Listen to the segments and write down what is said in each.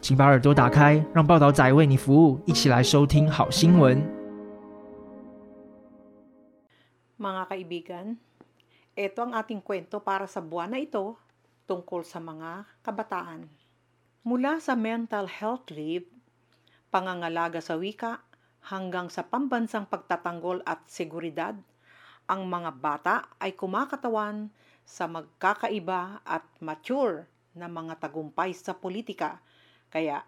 请把耳朵打开，让报道仔为你服务，一起来收听好新闻。 Mga kaibigan, ito ang ating kwento para sa buwan na ito tungkol sa mga kabataan. Mula sa mental health leave, pangangalaga sa wika, hanggang sa pambansang pagtatanggol at seguridad, ang mga bata ay kumakatawan sa magkakaiba at mature na mga tagumpay sa politika. kaya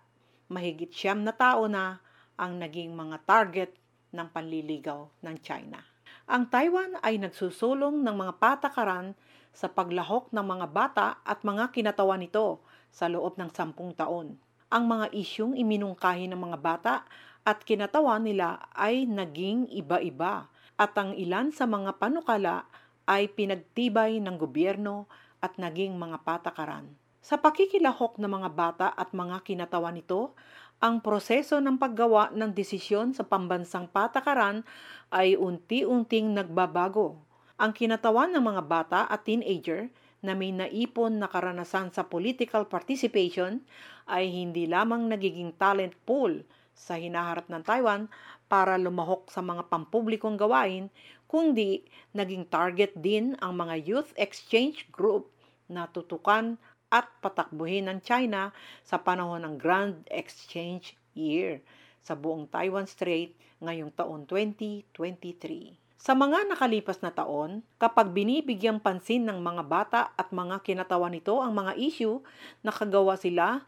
mahigit siyam na tao na ang naging mga target ng panliligaw ng China. Ang Taiwan ay nagsusulong ng mga patakaran sa paglahok ng mga bata at mga kinatawan nito sa loob ng sampung taon. Ang mga isyong iminungkahi ng mga bata at kinatawan nila ay naging iba-iba at ang ilan sa mga panukala ay pinagtibay ng gobyerno at naging mga patakaran. Sa pakikilahok ng mga bata at mga kinatawan nito, ang proseso ng paggawa ng desisyon sa pambansang patakaran ay unti-unting nagbabago. Ang kinatawan ng mga bata at teenager na may naipon na karanasan sa political participation ay hindi lamang nagiging talent pool sa hinaharap ng Taiwan para lumahok sa mga pampublikong gawain, kundi naging target din ang mga youth exchange group na tutukan at patakbuhin ng China sa panahon ng Grand Exchange Year sa buong Taiwan Strait ngayong taon 2023. Sa mga nakalipas na taon, kapag binibigyang pansin ng mga bata at mga kinatawan nito ang mga issue, nakagawa sila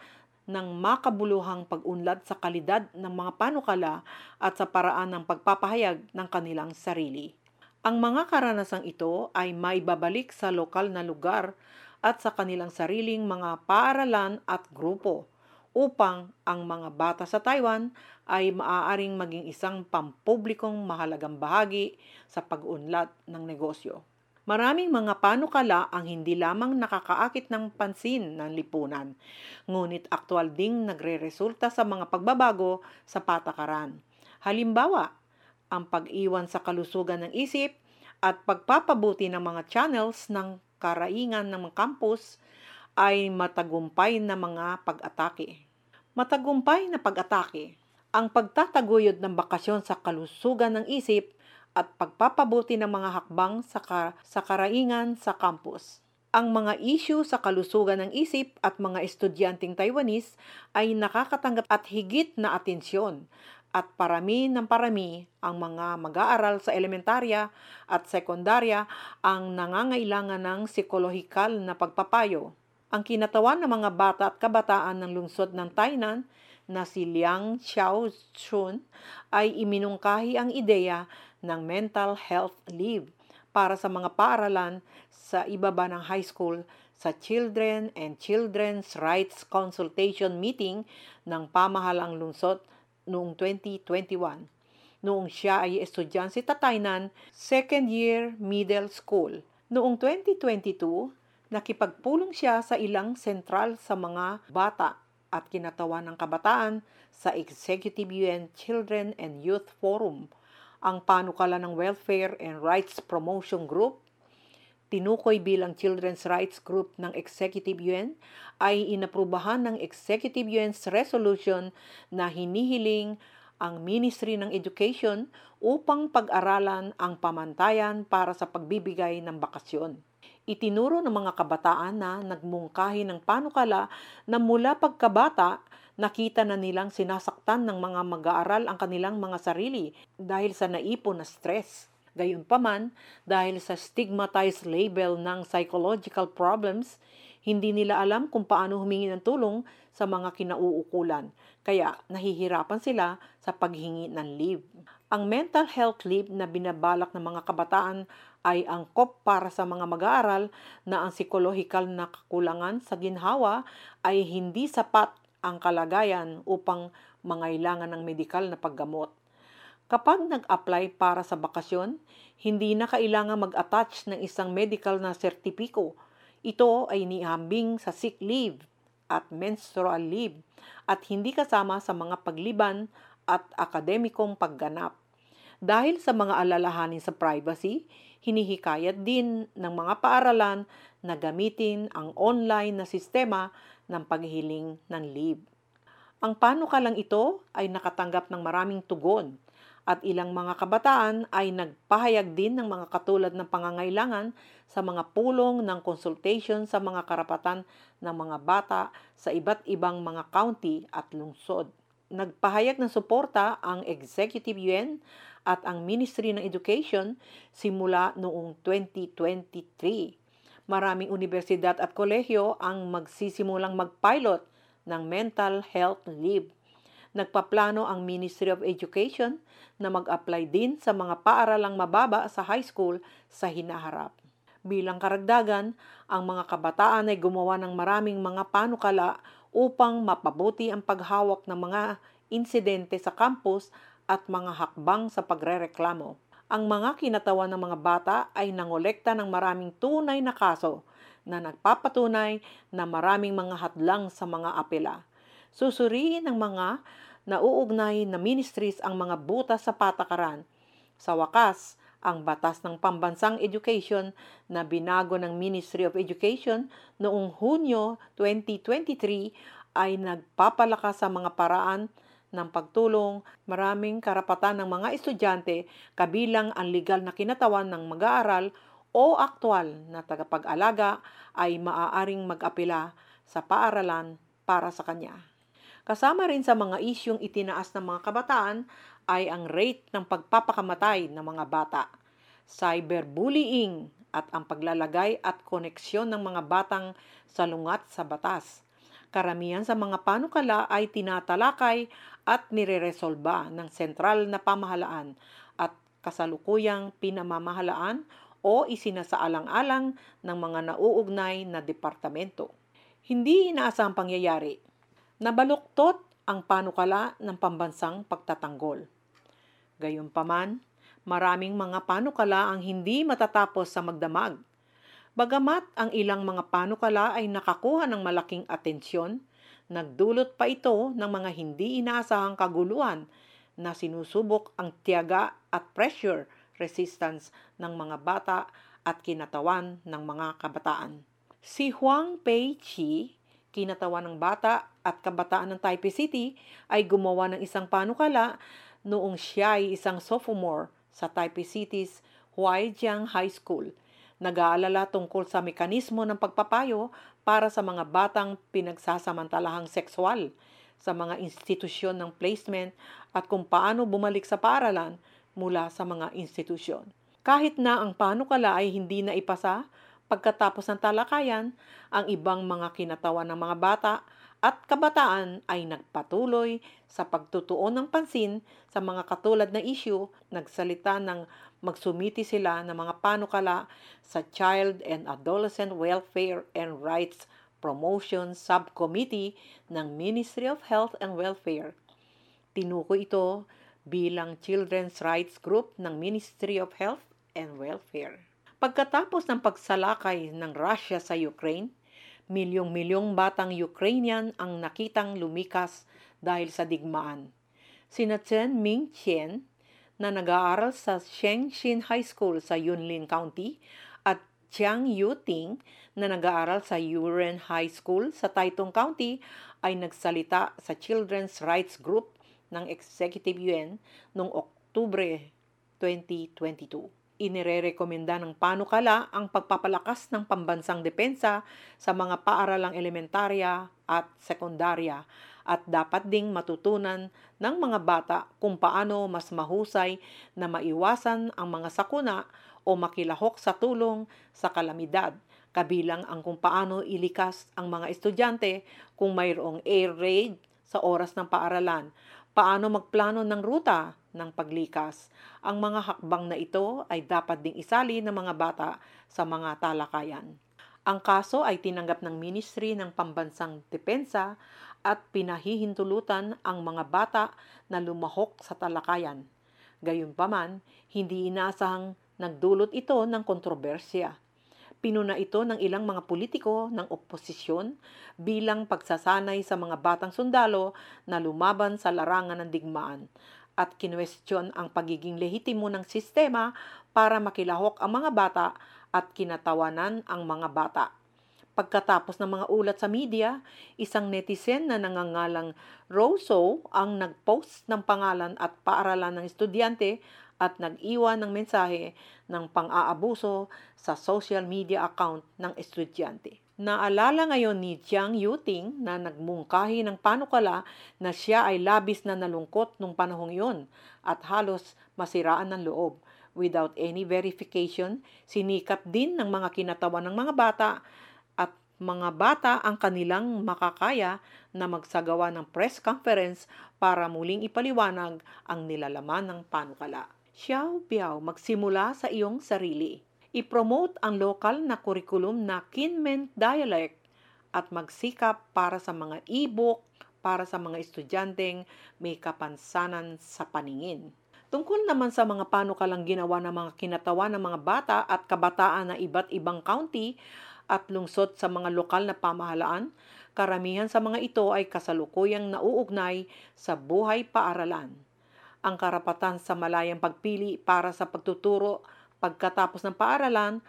ng makabuluhang pag-unlad sa kalidad ng mga panukala at sa paraan ng pagpapahayag ng kanilang sarili. Ang mga karanasang ito ay maibabalik sa lokal na lugar at sa kanilang sariling mga paaralan at grupo upang ang mga bata sa Taiwan ay maaaring maging isang pampublikong mahalagang bahagi sa pag-unlad ng negosyo. Maraming mga panukala ang hindi lamang nakakaakit ng pansin ng lipunan, ngunit aktwal ding nagre-resulta sa mga pagbabago sa patakaran. Halimbawa, ang pag-iwan sa kalusugan ng isip at pagpapabuti ng mga channels ng karaingan ng mga campus ay matagumpay na mga pag-atake. Matagumpay na pag-atake ang pagtataguyod ng bakasyon sa kalusugan ng isip at pagpapabuti ng mga hakbang sa, ka- sa karaingan sa campus. Ang mga issue sa kalusugan ng isip at mga estudyanteng Taiwanese ay nakakatanggap at higit na atensyon at parami ng parami ang mga mag-aaral sa elementarya at sekundarya ang nangangailangan ng psikolohikal na pagpapayo. Ang kinatawan ng mga bata at kabataan ng lungsod ng Tainan na si Liang Xiao Chun ay iminungkahi ang ideya ng mental health leave para sa mga paaralan sa ibaba ng high school sa Children and Children's Rights Consultation Meeting ng pamahalang lungsod noong 2021. Noong siya ay estudyante sa Tataynan, second year middle school. Noong 2022, nakipagpulong siya sa ilang sentral sa mga bata at kinatawan ng kabataan sa Executive UN Children and Youth Forum, ang panukala ng Welfare and Rights Promotion Group, tinukoy bilang Children's Rights Group ng Executive UN, ay inaprubahan ng Executive UN's resolution na hinihiling ang Ministry ng Education upang pag-aralan ang pamantayan para sa pagbibigay ng bakasyon. Itinuro ng mga kabataan na nagmungkahi ng panukala na mula pagkabata nakita na nilang sinasaktan ng mga mag-aaral ang kanilang mga sarili dahil sa naipon na stress. Gayunpaman, dahil sa stigmatized label ng psychological problems, hindi nila alam kung paano humingi ng tulong sa mga kinauukulan. Kaya nahihirapan sila sa paghingi ng leave. Ang mental health leave na binabalak ng mga kabataan ay angkop para sa mga mag-aaral na ang psikolohikal na kakulangan sa ginhawa ay hindi sapat ang kalagayan upang mangailangan ng medikal na paggamot. Kapag nag-apply para sa bakasyon, hindi na kailangan mag-attach ng isang medical na sertipiko. Ito ay nihambing sa sick leave at menstrual leave at hindi kasama sa mga pagliban at akademikong pagganap. Dahil sa mga alalahanin sa privacy, hinihikayat din ng mga paaralan na gamitin ang online na sistema ng paghihiling ng leave. Ang panukalang ito ay nakatanggap ng maraming tugon at ilang mga kabataan ay nagpahayag din ng mga katulad ng pangangailangan sa mga pulong ng consultation sa mga karapatan ng mga bata sa iba't ibang mga county at lungsod. Nagpahayag ng suporta ang Executive UN at ang Ministry ng Education simula noong 2023. Maraming universidad at kolehiyo ang magsisimulang mag-pilot ng mental health leave. Nagpaplano ang Ministry of Education na mag-apply din sa mga paaralang mababa sa high school sa hinaharap. Bilang karagdagan, ang mga kabataan ay gumawa ng maraming mga panukala upang mapabuti ang paghawak ng mga insidente sa campus at mga hakbang sa pagrereklamo. Ang mga kinatawan ng mga bata ay nangolekta ng maraming tunay na kaso na nagpapatunay na maraming mga hadlang sa mga apela. Susuriin ng mga nauugnay na ministries ang mga butas sa patakaran. Sa wakas, ang batas ng pambansang education na binago ng Ministry of Education noong Hunyo 2023 ay nagpapalakas sa mga paraan ng pagtulong, maraming karapatan ng mga estudyante kabilang ang legal na kinatawan ng mag-aaral o aktwal na tagapag-alaga ay maaaring mag-apela sa paaralan para sa kanya. Kasama rin sa mga isyong itinaas ng mga kabataan ay ang rate ng pagpapakamatay ng mga bata, cyberbullying at ang paglalagay at koneksyon ng mga batang salungat sa batas. Karamihan sa mga panukala ay tinatalakay at nireresolba ng sentral na pamahalaan at kasalukuyang pinamamahalaan o isinasaalang-alang ng mga nauugnay na departamento. Hindi inaasang pangyayari. Nabaluktot ang panukala ng pambansang pagtatanggol. Gayunpaman, maraming mga panukala ang hindi matatapos sa magdamag Bagamat ang ilang mga panukala ay nakakuha ng malaking atensyon, nagdulot pa ito ng mga hindi inaasahang kaguluhan na sinusubok ang tiyaga at pressure resistance ng mga bata at kinatawan ng mga kabataan. Si Huang Pei Chi, kinatawan ng bata at kabataan ng Taipei City, ay gumawa ng isang panukala noong siya ay isang sophomore sa Taipei City's Huaijiang High School – nag-aalala tungkol sa mekanismo ng pagpapayo para sa mga batang pinagsasamantalahang sexual sa mga institusyon ng placement at kung paano bumalik sa paaralan mula sa mga institusyon. Kahit na ang panukala ay hindi na ipasa, pagkatapos ng talakayan, ang ibang mga kinatawan ng mga bata at kabataan ay nagpatuloy sa pagtutuon ng pansin sa mga katulad na issue, nagsalita ng magsumiti sila ng mga panukala sa Child and Adolescent Welfare and Rights Promotion Subcommittee ng Ministry of Health and Welfare. Tinuko ito bilang Children's Rights Group ng Ministry of Health and Welfare. Pagkatapos ng pagsalakay ng Russia sa Ukraine, milyong-milyong batang Ukrainian ang nakitang lumikas dahil sa digmaan. Sina Chen Ming Chen, na nag-aaral sa Shengxin High School sa Yunlin County at Chiang Yuting na nag-aaral sa Yuren High School sa Taitung County ay nagsalita sa Children's Rights Group ng Executive UN noong Oktubre 2022 inirerekomenda ng panukala ang pagpapalakas ng pambansang depensa sa mga paaralang elementarya at sekundarya. At dapat ding matutunan ng mga bata kung paano mas mahusay na maiwasan ang mga sakuna o makilahok sa tulong sa kalamidad, kabilang ang kung paano ilikas ang mga estudyante kung mayroong air raid sa oras ng paaralan, paano magplano ng ruta ng paglikas. Ang mga hakbang na ito ay dapat ding isali ng mga bata sa mga talakayan. Ang kaso ay tinanggap ng Ministry ng Pambansang Depensa at pinahihintulutan ang mga bata na lumahok sa talakayan. Gayunpaman, hindi inaasahang nagdulot ito ng kontrobersya. Pinuna ito ng ilang mga politiko ng oposisyon bilang pagsasanay sa mga batang sundalo na lumaban sa larangan ng digmaan at kinwestiyon ang pagiging lehitimo ng sistema para makilahok ang mga bata at kinatawanan ang mga bata. Pagkatapos ng mga ulat sa media, isang netizen na nangangalang Roso ang nagpost ng pangalan at paaralan ng estudyante at nag-iwan ng mensahe ng pang-aabuso sa social media account ng estudyante. Naalala ngayon ni Jiang Yuting na nagmungkahi ng panukala na siya ay labis na nalungkot nung panahong iyon at halos masiraan ng loob. Without any verification, sinikap din ng mga kinatawan ng mga bata at mga bata ang kanilang makakaya na magsagawa ng press conference para muling ipaliwanag ang nilalaman ng panukala. Xiao Biao, magsimula sa iyong sarili. I-promote ang lokal na kurikulum na Kinmen dialect at magsikap para sa mga e-book para sa mga estudyanteng may kapansanan sa paningin. Tungkol naman sa mga panukalang ginawa ng mga kinatawan ng mga bata at kabataan na iba't ibang county at lungsod sa mga lokal na pamahalaan, karamihan sa mga ito ay kasalukuyang nauugnay sa buhay paaralan. Ang karapatan sa malayang pagpili para sa pagtuturo pagkatapos ng paaralan,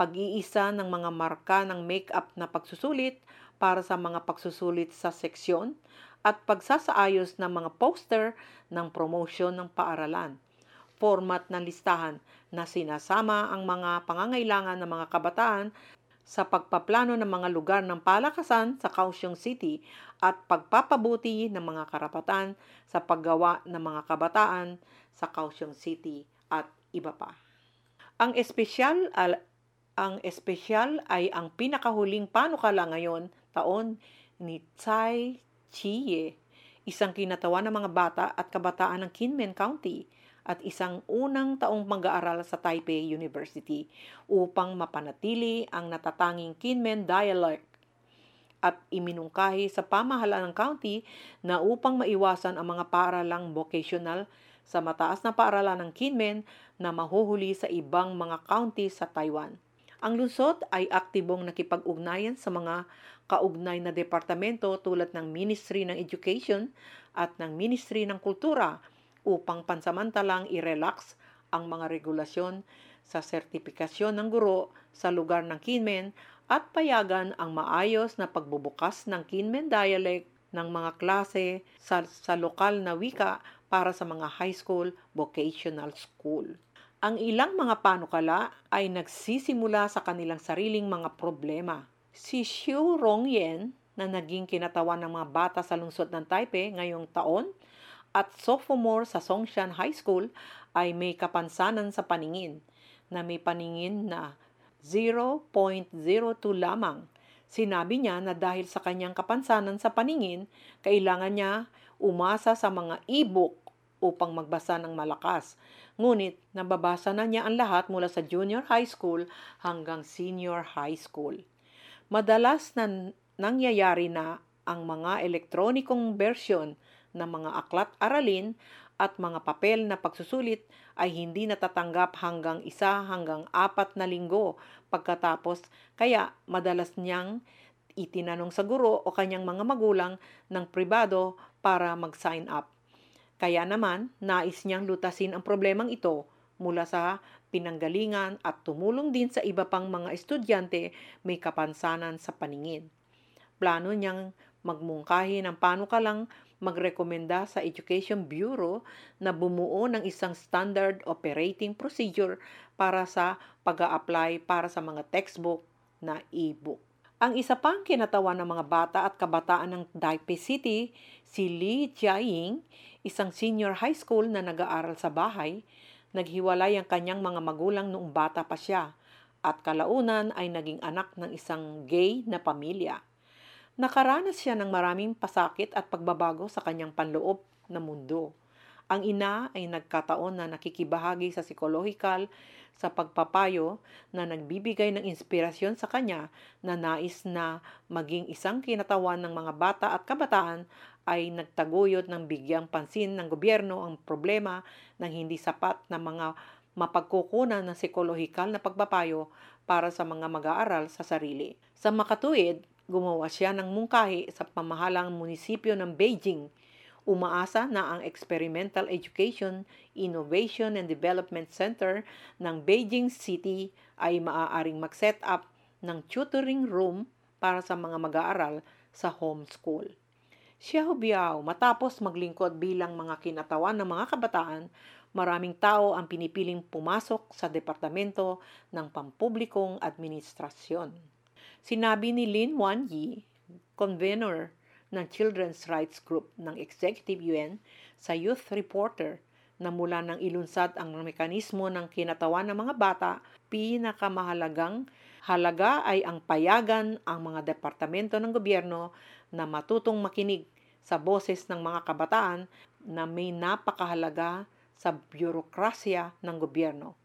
pag-iisa ng mga marka ng make-up na pagsusulit para sa mga pagsusulit sa seksyon, at pagsasaayos ng mga poster ng promotion ng paaralan. Format ng listahan na sinasama ang mga pangangailangan ng mga kabataan sa pagpaplano ng mga lugar ng palakasan sa Kaohsiung City at pagpapabuti ng mga karapatan sa paggawa ng mga kabataan sa Kaohsiung City at iba pa. Ang espesyal al, ang espesyal ay ang pinakahuling panukala ngayon taon ni Tsai Chie, isang kinatawan ng mga bata at kabataan ng Kinmen County at isang unang taong mag-aaral sa Taipei University upang mapanatili ang natatanging Kinmen dialect at iminungkahi sa pamahalaan ng county na upang maiwasan ang mga paaralang vocational sa mataas na paaralan ng Kinmen na mahuhuli sa ibang mga county sa Taiwan. Ang lungsod ay aktibong nakipag-ugnayan sa mga kaugnay na departamento tulad ng Ministry ng Education at ng Ministry ng Kultura upang pansamantalang i-relax ang mga regulasyon sa sertifikasyon ng guro sa lugar ng Kinmen at payagan ang maayos na pagbubukas ng Kinmen dialect ng mga klase sa, sa lokal na wika para sa mga high school vocational school. Ang ilang mga panukala ay nagsisimula sa kanilang sariling mga problema. Si Xiu Rongyen na naging kinatawan ng mga bata sa lungsod ng Taipei ngayong taon at sophomore sa Songshan High School ay may kapansanan sa paningin na may paningin na 0.02 lamang. Sinabi niya na dahil sa kanyang kapansanan sa paningin, kailangan niya umasa sa mga e-book upang magbasa ng malakas Ngunit nababasa na niya ang lahat mula sa junior high school hanggang senior high school. Madalas na nangyayari na ang mga elektronikong bersyon ng mga aklat aralin at mga papel na pagsusulit ay hindi natatanggap hanggang isa hanggang apat na linggo pagkatapos kaya madalas niyang itinanong sa guro o kanyang mga magulang ng pribado para mag-sign up. Kaya naman, nais niyang lutasin ang problemang ito mula sa pinanggalingan at tumulong din sa iba pang mga estudyante may kapansanan sa paningin. Plano niyang magmungkahi ng panukalang magrekomenda sa Education Bureau na bumuo ng isang standard operating procedure para sa pag apply para sa mga textbook na e-book. Ang isa pang kinatawan ng mga bata at kabataan ng Taipei City, si Li Jiaying, isang senior high school na nag-aaral sa bahay, naghiwalay ang kanyang mga magulang noong bata pa siya at kalaunan ay naging anak ng isang gay na pamilya. Nakaranas siya ng maraming pasakit at pagbabago sa kanyang panloob na mundo Ang ina ay nagkataon na nakikibahagi sa psychological sa pagpapayo na nagbibigay ng inspirasyon sa kanya na nais na maging isang kinatawan ng mga bata at kabataan ay nagtaguyod ng bigyang pansin ng gobyerno ang problema ng hindi sapat na mga mapagkukunan ng psikolohikal na pagpapayo para sa mga mag-aaral sa sarili. Sa makatuwid, gumawa siya ng mungkahi sa pamahalang munisipyo ng Beijing. Umaasa na ang Experimental Education, Innovation and Development Center ng Beijing City ay maaaring mag-set up ng tutoring room para sa mga mag-aaral sa homeschool. Xiao Biao, matapos maglingkod bilang mga kinatawan ng mga kabataan, maraming tao ang pinipiling pumasok sa Departamento ng Pampublikong Administrasyon. Sinabi ni Lin Wan Yi, convener ng Children's Rights Group ng Executive UN sa Youth Reporter na mula nang ilunsad ang mekanismo ng kinatawan ng mga bata, pinakamahalagang halaga ay ang payagan ang mga departamento ng gobyerno na matutong makinig sa boses ng mga kabataan na may napakahalaga sa byurokrasya ng gobyerno.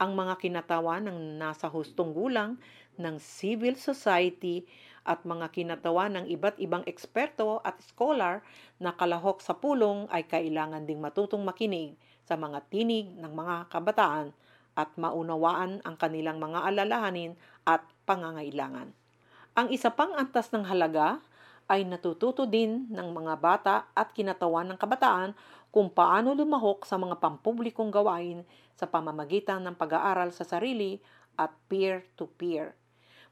Ang mga kinatawan ng nasa hustong gulang ng civil society at mga kinatawan ng iba't ibang eksperto at scholar na kalahok sa pulong ay kailangan ding matutong makinig sa mga tinig ng mga kabataan at maunawaan ang kanilang mga alalahanin at pangangailangan. Ang isa pang antas ng halaga ay natututo din ng mga bata at kinatawan ng kabataan kung paano lumahok sa mga pampublikong gawain sa pamamagitan ng pag-aaral sa sarili at peer-to-peer.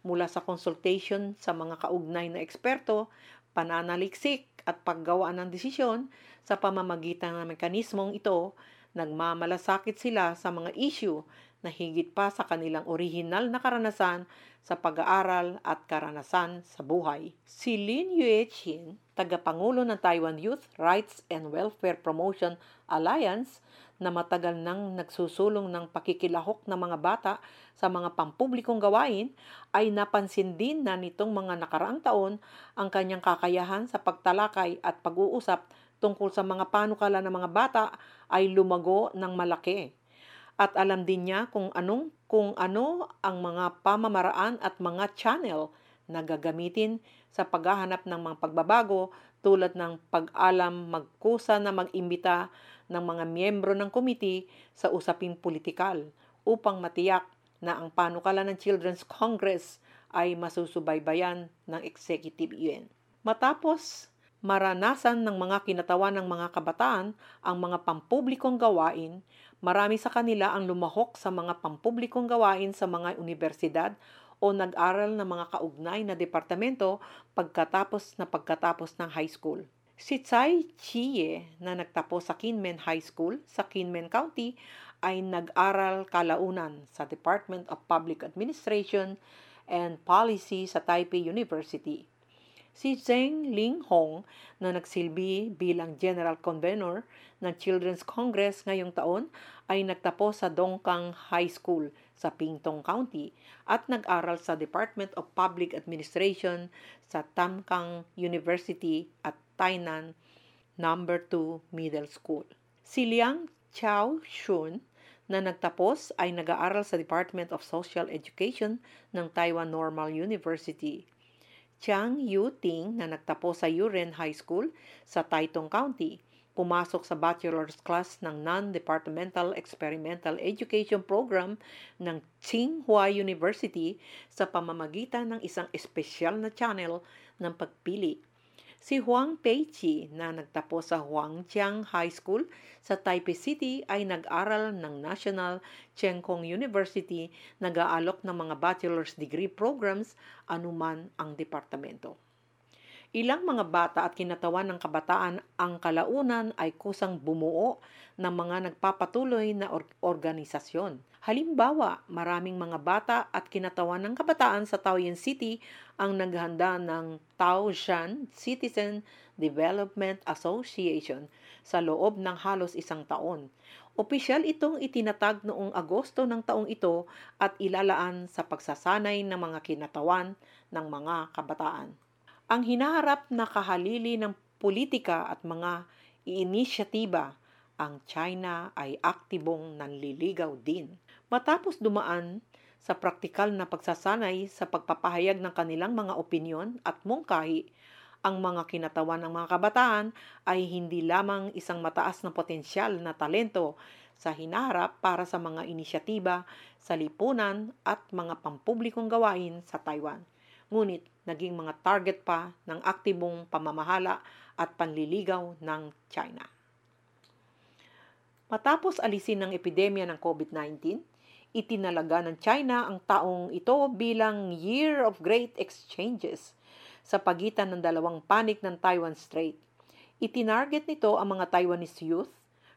Mula sa consultation sa mga kaugnay na eksperto, pananaliksik at paggawa ng desisyon sa pamamagitan ng mekanismong ito, nagmamalasakit sila sa mga issue na higit pa sa kanilang orihinal na karanasan sa pag-aaral at karanasan sa buhay. Si Lin Yuechin, tagapangulo ng Taiwan Youth Rights and Welfare Promotion Alliance, na matagal nang nagsusulong ng pakikilahok ng mga bata sa mga pampublikong gawain, ay napansin din na nitong mga nakaraang taon ang kanyang kakayahan sa pagtalakay at pag-uusap tungkol sa mga panukala ng mga bata ay lumago ng malaki. At alam din niya kung anong kung ano ang mga pamamaraan at mga channel na gagamitin sa paghahanap ng mga pagbabago tulad ng pag-alam magkusa na mag-imbita ng mga miyembro ng komite sa usaping politikal upang matiyak na ang panukala ng Children's Congress ay masusubaybayan ng Executive UN. Matapos maranasan ng mga kinatawan ng mga kabataan ang mga pampublikong gawain, Marami sa kanila ang lumahok sa mga pampublikong gawain sa mga universidad o nag-aral ng mga kaugnay na departamento pagkatapos na pagkatapos ng high school. Si Tsai Chie na nagtapos sa Kinmen High School sa Kinmen County ay nag-aral kalaunan sa Department of Public Administration and Policy sa Taipei University. Si Zheng Ling Hong na nagsilbi bilang General Convener ng Children's Congress ngayong taon ay nagtapos sa Dongkang High School sa Pingtong County at nag-aral sa Department of Public Administration sa Tamkang University at Tainan No. 2 Middle School. Si Liang Chao Shun na nagtapos ay nag-aaral sa Department of Social Education ng Taiwan Normal University. Chang Yu Ting na nagtapos sa Yuren High School sa Taitung County. Pumasok sa bachelor's class ng Non-Departmental Experimental Education Program ng Tsinghua University sa pamamagitan ng isang espesyal na channel ng pagpili Si Huang Peichi na nagtapos sa Huangjiang High School sa Taipei City ay nag-aral ng National Cheng Kung University, nag-aalok ng mga bachelor's degree programs anuman ang departamento. Ilang mga bata at kinatawan ng kabataan ang kalaunan ay kusang bumuo ng mga nagpapatuloy na or- organisasyon. Halimbawa, maraming mga bata at kinatawan ng kabataan sa Taoyuan City ang naghanda ng Taoyuan Citizen Development Association sa loob ng halos isang taon. Opisyal itong itinatag noong Agosto ng taong ito at ilalaan sa pagsasanay ng mga kinatawan ng mga kabataan. Ang hinaharap na kahalili ng politika at mga inisyatiba ang China ay aktibong nanliligaw din. Matapos dumaan sa praktikal na pagsasanay sa pagpapahayag ng kanilang mga opinyon at mungkahi, ang mga kinatawan ng mga kabataan ay hindi lamang isang mataas na potensyal na talento sa hinaharap para sa mga inisyatiba sa lipunan at mga pampublikong gawain sa Taiwan. Ngunit naging mga target pa ng aktibong pamamahala at panliligaw ng China. Matapos alisin ng epidemya ng COVID-19, itinalaga ng China ang taong ito bilang Year of Great Exchanges sa pagitan ng dalawang panig ng Taiwan Strait. Itinarget nito ang mga Taiwanese youth,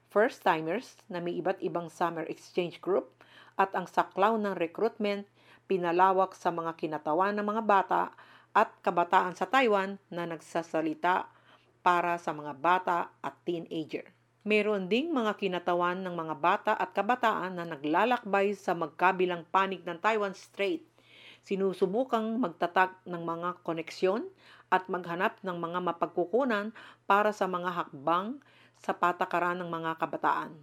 first-timers na may iba't ibang summer exchange group at ang saklaw ng recruitment pinalawak sa mga kinatawan ng mga bata at kabataan sa Taiwan na nagsasalita para sa mga bata at teenager. Meron ding mga kinatawan ng mga bata at kabataan na naglalakbay sa magkabilang panig ng Taiwan Strait. Sinusubukang magtatag ng mga koneksyon at maghanap ng mga mapagkukunan para sa mga hakbang sa patakaran ng mga kabataan.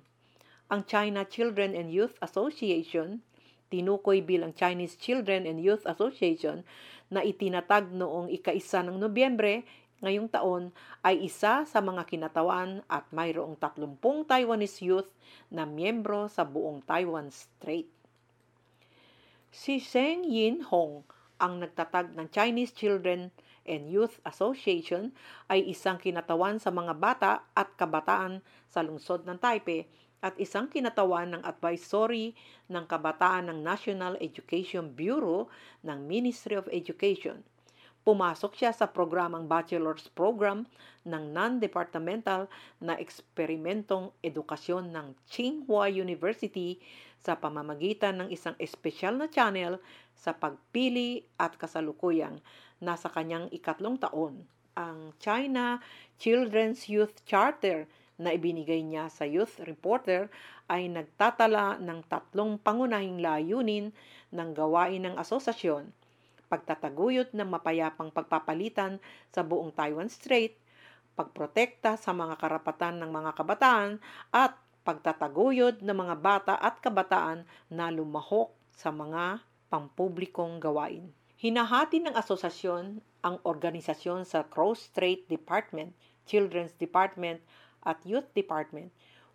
Ang China Children and Youth Association, tinukoy bilang Chinese Children and Youth Association, na itinatag noong ika-isa ng Nobyembre ngayong taon ay isa sa mga kinatawan at mayroong 30 Taiwanese youth na miyembro sa buong Taiwan Strait. Si Seng Yin Hong, ang nagtatag ng Chinese Children and Youth Association, ay isang kinatawan sa mga bata at kabataan sa lungsod ng Taipei at isang kinatawan ng advisory ng kabataan ng National Education Bureau ng Ministry of Education. Pumasok siya sa programang bachelor's program ng non-departmental na eksperimentong edukasyon ng Tsinghua University sa pamamagitan ng isang espesyal na channel sa pagpili at kasalukuyang nasa kanyang ikatlong taon. Ang China Children's Youth Charter na ibinigay niya sa Youth Reporter ay nagtatala ng tatlong pangunahing layunin ng gawain ng asosasyon pagtataguyod ng mapayapang pagpapalitan sa buong Taiwan Strait, pagprotekta sa mga karapatan ng mga kabataan at pagtataguyod ng mga bata at kabataan na lumahok sa mga pampublikong gawain. Hinahati ng asosasyon ang organisasyon sa Cross Strait Department, Children's Department at Youth Department.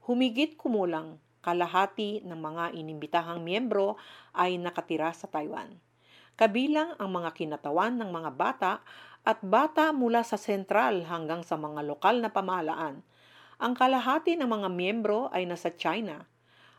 Humigit kumulang kalahati ng mga inimbitahang miyembro ay nakatira sa Taiwan kabilang ang mga kinatawan ng mga bata at bata mula sa sentral hanggang sa mga lokal na pamahalaan. Ang kalahati ng mga miyembro ay nasa China.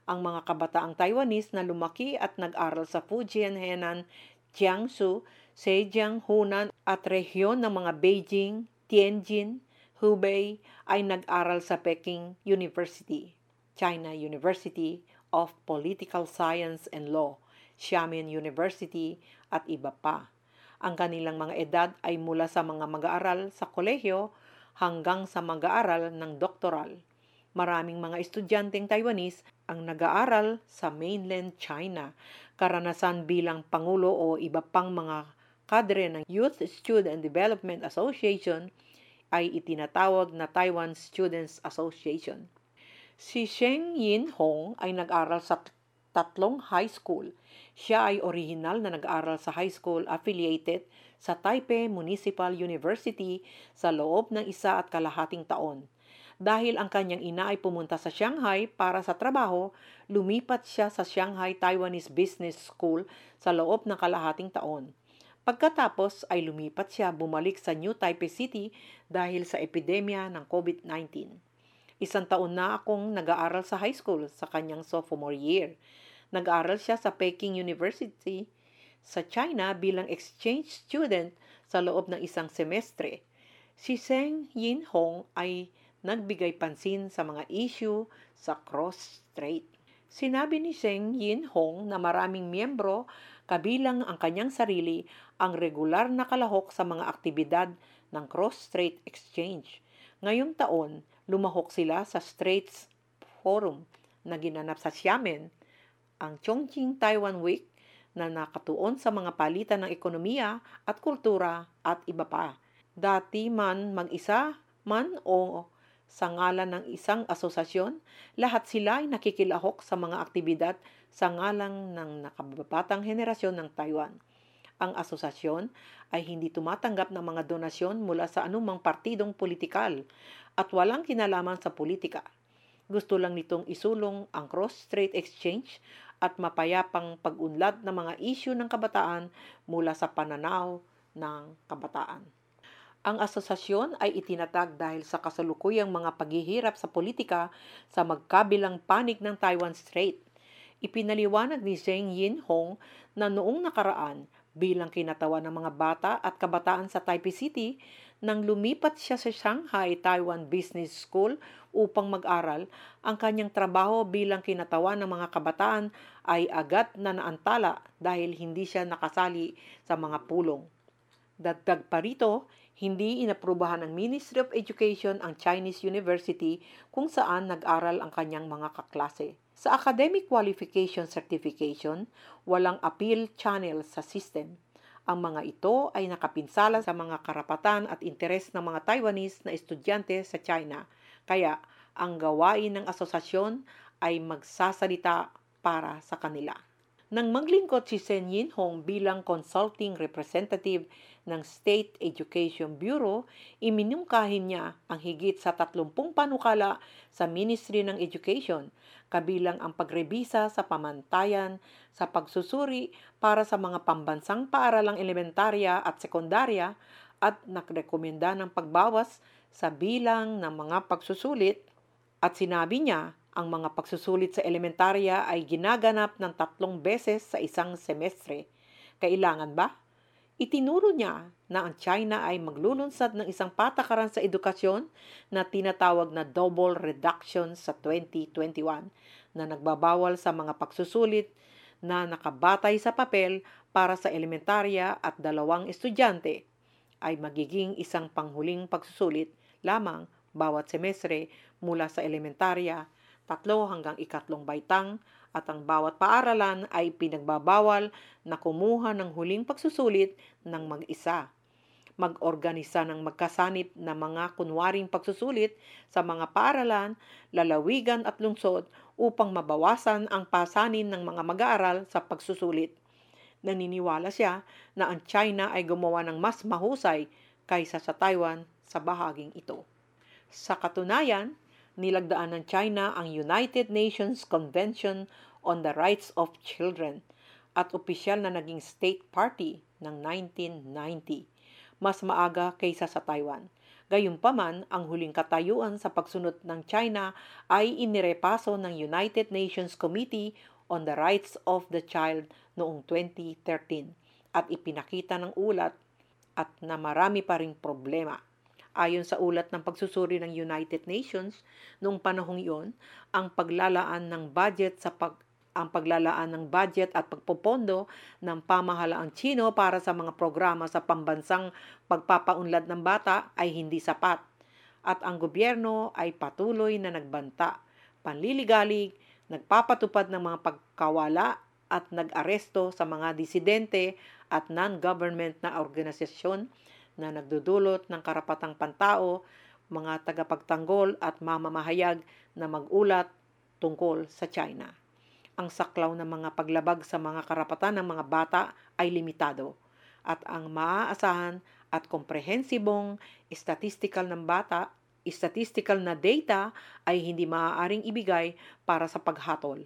Ang mga kabataang Taiwanese na lumaki at nag-aral sa Fujian, Henan, Jiangsu, Zhejiang, Hunan at rehiyon ng mga Beijing, Tianjin, Hubei ay nag-aral sa Peking University, China University of Political Science and Law, Xiamen University at iba pa. Ang kanilang mga edad ay mula sa mga mag-aaral sa kolehiyo hanggang sa mag-aaral ng doktoral. Maraming mga estudyanteng Taiwanese ang nag-aaral sa mainland China, karanasan bilang pangulo o iba pang mga kadre ng Youth Student Development Association ay itinatawag na Taiwan Students Association. Si Sheng Yin Hong ay nag-aral sa tatlong high school siya ay orihinal na nag-aral sa high school affiliated sa Taipei Municipal University sa loob ng isa at kalahating taon. Dahil ang kanyang ina ay pumunta sa Shanghai para sa trabaho, lumipat siya sa Shanghai Taiwanese Business School sa loob ng kalahating taon. Pagkatapos ay lumipat siya bumalik sa New Taipei City dahil sa epidemya ng COVID-19. Isang taon na akong nag-aaral sa high school sa kanyang sophomore year. Nag-aral siya sa Peking University sa China bilang exchange student sa loob ng isang semestre. Si Seng Yin Hong ay nagbigay pansin sa mga issue sa Cross Strait. Sinabi ni Seng Yin Hong na maraming miyembro, kabilang ang kanyang sarili, ang regular na kalahok sa mga aktibidad ng Cross Strait Exchange. Ngayong taon, lumahok sila sa Straits Forum na ginanap sa Xiamen ang Chongqing Taiwan Week na nakatuon sa mga palitan ng ekonomiya at kultura at iba pa. Dati man mag-isa man o sa ngalan ng isang asosasyon, lahat sila ay nakikilahok sa mga aktibidad sa ngalan ng nakababatang henerasyon ng Taiwan. Ang asosasyon ay hindi tumatanggap ng mga donasyon mula sa anumang partidong politikal at walang kinalaman sa politika. Gusto lang nitong isulong ang cross-strait exchange at mapayapang pag-unlad ng mga isyu ng kabataan mula sa pananaw ng kabataan. Ang asosasyon ay itinatag dahil sa kasalukuyang mga paghihirap sa politika sa magkabilang panig ng Taiwan Strait. Ipinaliwanag ni Zheng Yin-hong na noong nakaraan bilang kinatawan ng mga bata at kabataan sa Taipei City nang lumipat siya sa Shanghai Taiwan Business School upang mag-aral, ang kanyang trabaho bilang kinatawan ng mga kabataan ay agad na naantala dahil hindi siya nakasali sa mga pulong. Dagdag pa rito, hindi inaprubahan ng Ministry of Education ang Chinese University kung saan nag-aral ang kanyang mga kaklase. Sa Academic Qualification Certification, walang appeal channel sa system. Ang mga ito ay nakapinsala sa mga karapatan at interes ng mga Taiwanese na estudyante sa China. Kaya ang gawain ng asosasyon ay magsasalita para sa kanila. Nang maglingkod si Sen Yin Hong bilang consulting representative ng State Education Bureau, iminungkahin niya ang higit sa 30 panukala sa Ministry ng Education, kabilang ang pagrebisa sa pamantayan sa pagsusuri para sa mga pambansang paaralang elementarya at sekundarya at nagrekomenda ng pagbawas sa bilang ng mga pagsusulit. At sinabi niya ang mga pagsusulit sa elementarya ay ginaganap ng tatlong beses sa isang semestre. Kailangan ba? Itinuro niya na ang China ay maglulunsad ng isang patakaran sa edukasyon na tinatawag na double reduction sa 2021 na nagbabawal sa mga pagsusulit na nakabatay sa papel para sa elementarya at dalawang estudyante ay magiging isang panghuling pagsusulit lamang bawat semestre mula sa elementarya, tatlo hanggang ikatlong baitang at ang bawat paaralan ay pinagbabawal na kumuha ng huling pagsusulit ng mag-isa. Mag-organisa ng magkasanip na mga kunwaring pagsusulit sa mga paaralan, lalawigan at lungsod upang mabawasan ang pasanin ng mga mag-aaral sa pagsusulit. Naniniwala siya na ang China ay gumawa ng mas mahusay kaysa sa Taiwan sa bahaging ito. Sa katunayan, nilagdaan ng China ang United Nations Convention on the Rights of Children at opisyal na naging state party ng 1990, mas maaga kaysa sa Taiwan. Gayunpaman, ang huling katayuan sa pagsunod ng China ay inirepaso ng United Nations Committee on the Rights of the Child noong 2013 at ipinakita ng ulat at na marami pa ring problema Ayon sa ulat ng pagsusuri ng United Nations, noong panahong iyon, ang paglalaan ng budget sa pag ang paglalaan ng budget at pagpopondo ng pamahalaang Chino para sa mga programa sa pambansang pagpapaunlad ng bata ay hindi sapat at ang gobyerno ay patuloy na nagbanta, panliligalig, nagpapatupad ng mga pagkawala at nag-aresto sa mga disidente at non-government na organisasyon na nagdudulot ng karapatang pantao, mga tagapagtanggol at mamamahayag na magulat tungkol sa China. Ang saklaw ng mga paglabag sa mga karapatan ng mga bata ay limitado at ang maaasahan at komprehensibong statistical ng bata, statistical na data ay hindi maaaring ibigay para sa paghatol.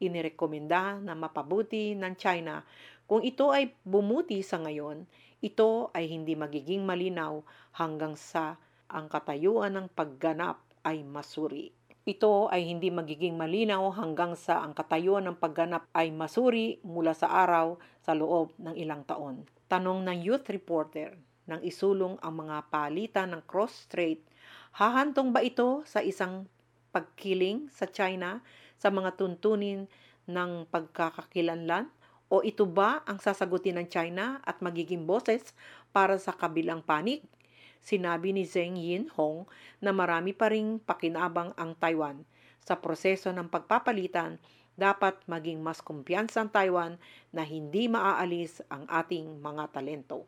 Inirekomenda na mapabuti ng China kung ito ay bumuti sa ngayon, ito ay hindi magiging malinaw hanggang sa ang katayuan ng pagganap ay masuri. Ito ay hindi magiging malinaw hanggang sa ang katayuan ng pagganap ay masuri mula sa araw sa loob ng ilang taon. Tanong ng youth reporter nang isulong ang mga palitan ng cross-strait, hahantong ba ito sa isang pagkiling sa China sa mga tuntunin ng pagkakakilanlan o ito ba ang sasagutin ng China at magiging boses para sa kabilang panig? Sinabi ni Zheng Yin-hong na marami pa ring pakinabang ang Taiwan. Sa proseso ng pagpapalitan, dapat maging mas kumpiyansa ang Taiwan na hindi maaalis ang ating mga talento.